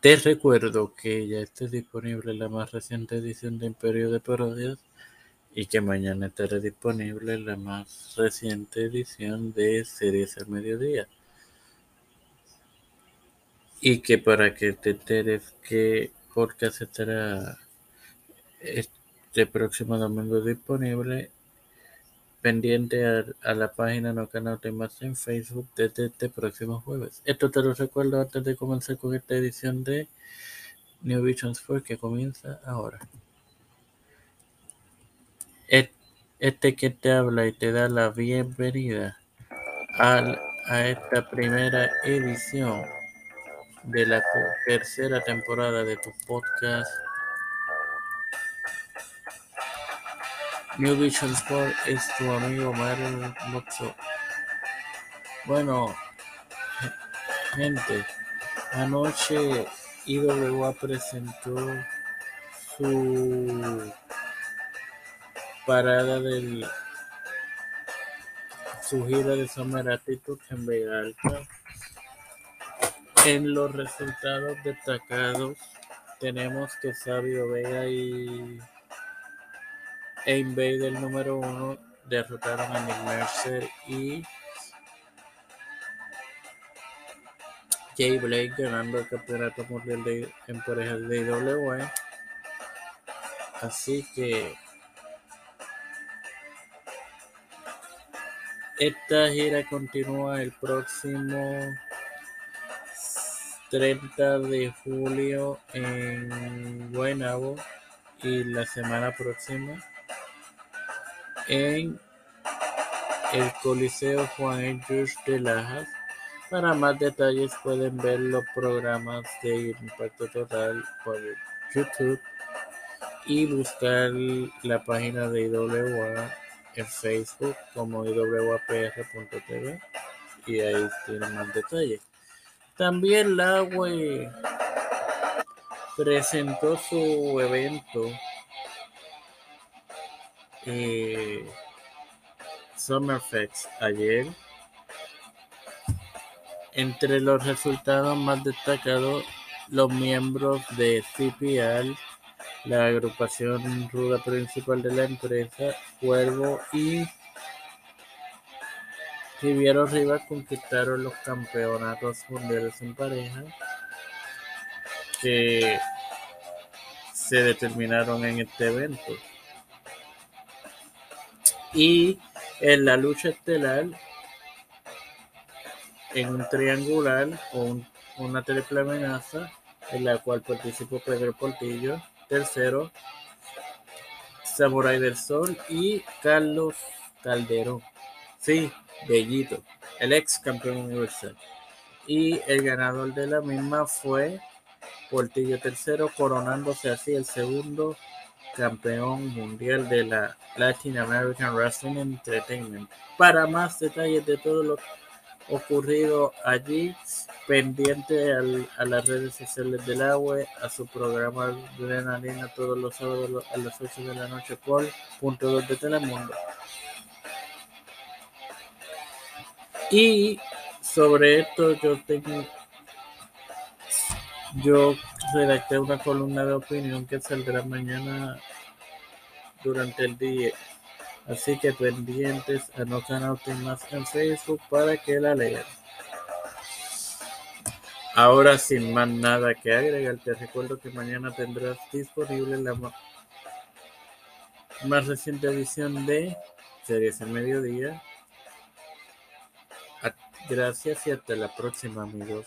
Te recuerdo que ya está disponible la más reciente edición de Imperio de Parodias y que mañana estará disponible la más reciente edición de Series al Mediodía. Y que para que te enteres que podcast estará este próximo domingo disponible, pendiente a, la página No Canal Más en Facebook desde este próximo jueves. Esto te lo recuerdo antes de comenzar con esta edición de New Visions 4 que comienza ahora. Este que te habla y te da la bienvenida a, a esta primera edición de la tercera temporada de tu podcast New Vision Sport es tu amigo Mario Boxo. Bueno, gente, anoche IWA presentó su parada del su gira de Summer Attitude en Vega Alta. En los resultados destacados tenemos que Sabio Vega y e Invader número uno derrotaron a Nick Mercer y Jay Blake ganando el campeonato mundial de, en parejas de IWA. Así que esta gira continúa el próximo 30 de julio en Guaynabo y la semana próxima en el Coliseo Juan Andrews de Lajas. Para más detalles pueden ver los programas de Impacto Total por YouTube y buscar la página de IWA en Facebook como iwapr.tv y ahí tienen más detalles. También la web presentó su evento eh, Summerfest ayer. Entre los resultados más destacados, los miembros de CPL, la agrupación ruda principal de la empresa, Cuervo y Riviero Rivas conquistaron los campeonatos mundiales en pareja que se determinaron en este evento. Y en la lucha estelar, en un triangular o una triple amenaza, en la cual participó Pedro Portillo, tercero, Samurai del Sol y Carlos Calderón. Sí, Bellito, el ex campeón universal. Y el ganador de la misma fue Portillo tercero, coronándose así el segundo campeón mundial de la Latin American Wrestling Entertainment. Para más detalles de todo lo ocurrido allí, pendiente a las redes sociales del agua, a su programa Adrenalina todos los sábados a las 8 de la noche por punto 2 de Telemundo. Y sobre esto yo tengo yo redacté una columna de opinión que saldrá mañana durante el día. Así que pendientes a no más en Facebook para que la lean. Ahora sin más nada que agregar, te recuerdo que mañana tendrás disponible la más reciente edición de Series en Mediodía. Gracias y hasta la próxima amigos.